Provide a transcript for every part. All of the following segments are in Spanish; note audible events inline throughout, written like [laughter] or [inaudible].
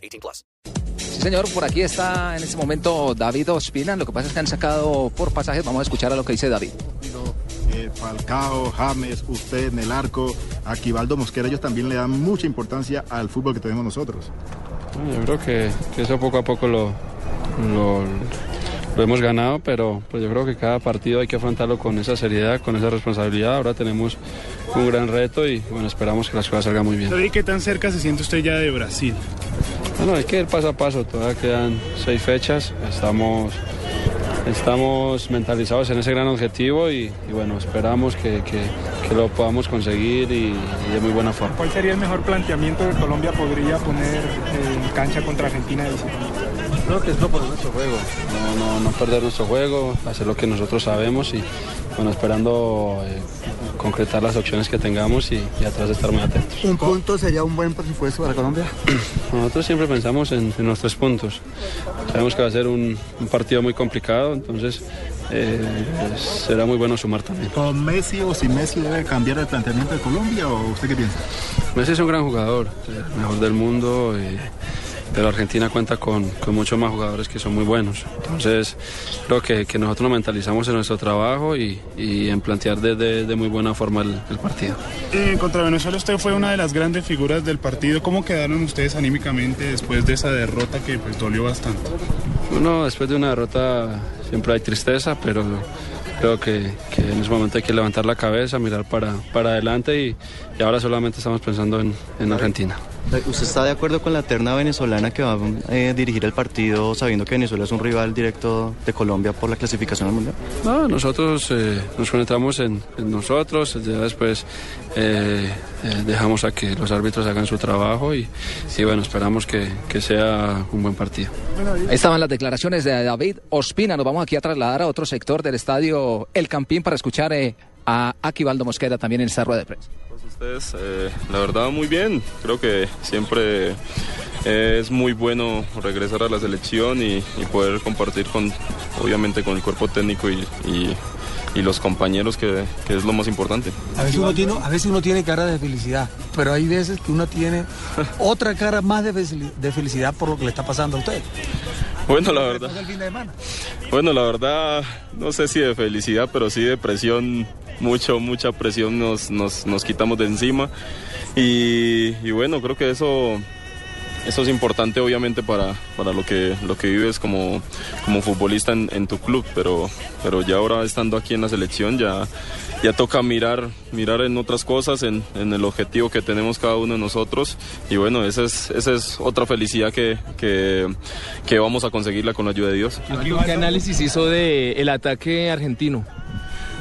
18 plus. Sí, señor, por aquí está en este momento David Ospina. Lo que pasa es que han sacado por pasajes. Vamos a escuchar a lo que dice David. Eh, Falcao, James, usted en el arco, Aquivaldo Mosquera, ellos también le dan mucha importancia al fútbol que tenemos nosotros. Yo creo que, que eso poco a poco lo, lo, lo hemos ganado, pero pues yo creo que cada partido hay que afrontarlo con esa seriedad, con esa responsabilidad. Ahora tenemos un gran reto y bueno, esperamos que las cosas salgan muy bien. David, ¿qué tan cerca se siente usted ya de Brasil? Bueno, hay que ir paso a paso, todavía quedan seis fechas, estamos, estamos mentalizados en ese gran objetivo y, y bueno, esperamos que, que- que lo podamos conseguir y, y de muy buena forma. ¿Cuál sería el mejor planteamiento que Colombia podría poner en cancha contra Argentina de? Creo que es proponer nuestro juego, no, no, no perder nuestro juego, hacer lo que nosotros sabemos y bueno, esperando eh, concretar las opciones que tengamos y, y atrás estar muy atentos. ¿Un punto sería un buen presupuesto para Colombia? [clears throat] Nosotros siempre pensamos en, en los tres puntos. Sabemos que va a ser un, un partido muy complicado, entonces eh, pues, será muy bueno sumar también. ¿Con Messi o sin Messi debe cambiar el planteamiento de Colombia o usted qué piensa? Messi es un gran jugador, el mejor del mundo, eh, pero Argentina cuenta con, con muchos más jugadores que son muy buenos. Entonces creo que, que nosotros nos mentalizamos en nuestro trabajo y, y en plantear de, de- de muy buena forma el, el partido. Eh, contra Venezuela usted fue una de las grandes figuras del partido. ¿Cómo quedaron ustedes anímicamente después de esa derrota que pues, dolió bastante? Bueno, después de una derrota siempre hay tristeza, pero creo que, que en ese momento hay que levantar la cabeza, mirar para, para adelante y, y ahora solamente estamos pensando en, en Argentina. ¿Usted está de acuerdo con la terna venezolana que va a eh, dirigir el partido sabiendo que Venezuela es un rival directo de Colombia por la clasificación al Mundial? No, nosotros eh, nos concentramos en, en nosotros, ya después eh, eh, dejamos a que los árbitros hagan su trabajo y, y bueno, esperamos que, que sea un buen partido. Ahí estaban las declaraciones de David Ospina. Nos vamos aquí a trasladar a otro sector del estadio El Campín para escuchar eh, a Aquivaldo Mosquera también en esta rueda de prensa. Pues ustedes, eh, la verdad, muy bien. Creo que siempre eh, es muy bueno regresar a la selección y, y poder compartir con, obviamente, con el cuerpo técnico y, y- y los compañeros, que, que es lo más importante. A veces, uno tiene, a veces uno tiene cara de felicidad, pero hay veces que uno tiene [laughs] otra cara más de, fel- de felicidad por lo que le está pasando a usted. Bueno, la verdad. Pasa el fin de semana. Bueno, la verdad, no sé si de felicidad, pero sí de presión, mucho, mucha presión nos, nos, nos quitamos de encima. Y, y bueno, creo que eso, eso es importante obviamente para, para lo, que, lo que vives como, como futbolista en, en tu club, pero, pero ya ahora estando aquí en la selección ya, ya toca mirar, mirar en otras cosas, en, en el objetivo que tenemos cada uno de nosotros. Y bueno, esa es, esa es otra felicidad que, que, que vamos a conseguirla con la ayuda de Dios. ¿Qué análisis hizo del el ataque argentino?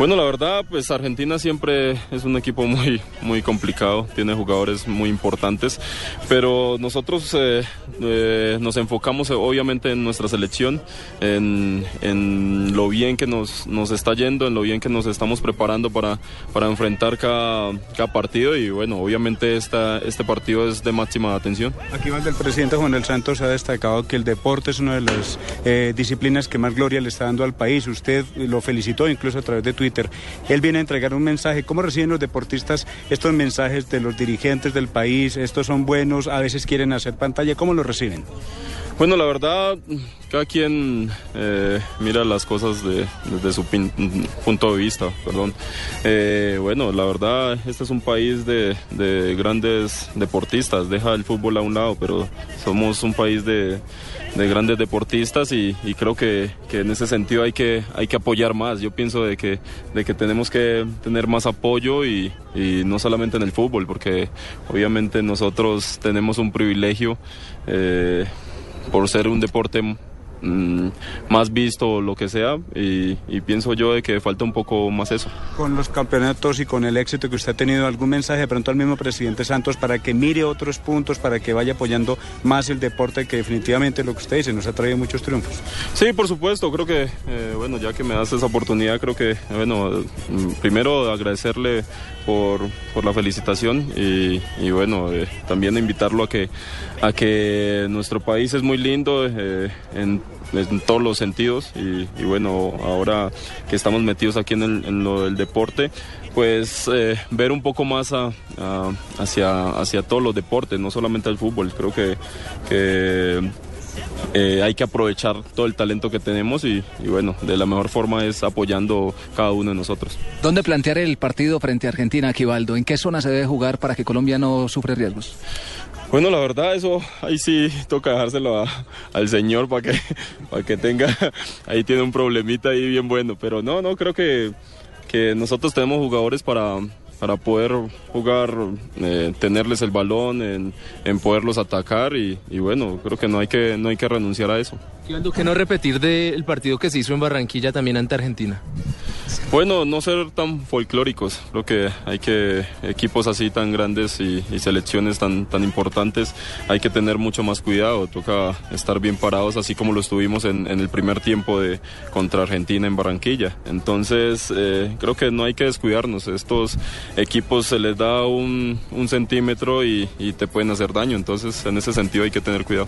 Bueno, la verdad, pues Argentina siempre es un equipo muy, muy complicado, tiene jugadores muy importantes, pero nosotros eh, eh, nos enfocamos eh, obviamente en nuestra selección, en, en lo bien que nos, nos está yendo, en lo bien que nos estamos preparando para, para enfrentar cada, cada partido y bueno, obviamente esta, este partido es de máxima atención. Aquí va el presidente Juan del Santos ha destacado que el deporte es una de las eh, disciplinas que más gloria le está dando al país. Usted lo felicitó incluso a través de Twitter. Él viene a entregar un mensaje. ¿Cómo reciben los deportistas estos mensajes de los dirigentes del país? ¿Estos son buenos? ¿A veces quieren hacer pantalla? ¿Cómo lo reciben? Bueno, la verdad, cada quien eh, mira las cosas de- desde su pin- punto de vista, perdón. Eh, bueno, la verdad, este es un país de, de grandes deportistas, deja el fútbol a un lado, pero somos un país de, de grandes deportistas y, creo que, que en ese sentido hay que, hay que apoyar más. Yo pienso de que, de que tenemos que tener más apoyo y, y no solamente en el fútbol, porque obviamente nosotros tenemos un privilegio. eh, por ser un deporte mm, más visto o lo que sea y, y pienso yo de que falta un poco más eso. Con los campeonatos y con el éxito que usted ha tenido, ¿algún mensaje de pronto al mismo presidente Santos para que mire otros puntos, para que vaya apoyando más el deporte que definitivamente lo que usted dice nos ha traído muchos triunfos? Sí, por supuesto, creo que, eh, bueno, ya que me das esa oportunidad, creo que, bueno, mm, primero agradecerle por, por la felicitación y, y bueno, eh, también invitarlo a que, a que nuestro país es muy lindo eh, en, en todos los sentidos y, bueno, ahora que estamos metidos aquí en, el, en lo del deporte, pues eh, ver un poco más a- a- hacia, hacia todos los deportes, no solamente el fútbol. Creo que, eh, hay que aprovechar todo el talento que tenemos y, bueno, de la mejor forma es apoyando cada uno de nosotros. ¿Dónde plantear el partido frente a Argentina, Aquivaldo? ¿En qué zona se debe jugar para que Colombia no sufre riesgos? Bueno, la verdad, eso ahí sí toca dejárselo a- al señor para que, para que tenga, ahí tiene un problemita ahí bien bueno, pero no, no, creo que, que nosotros tenemos jugadores para, para poder jugar, eh, tenerles el balón, en, en poderlos atacar y, bueno, creo que no hay que, no hay que renunciar a eso. ¿qué no repetir del partido que se hizo en Barranquilla también ante Argentina? Bueno, no ser tan folclóricos. Creo que hay que equipos así tan grandes y, selecciones tan, tan importantes, hay que tener mucho más cuidado. Toca estar bien parados, así como lo estuvimos en, el primer tiempo de contra Argentina en Barranquilla. Entonces, eh, creo que no hay que descuidarnos. Estos equipos se les da un, centímetro y te pueden hacer daño. Entonces, en ese sentido hay que tener cuidado.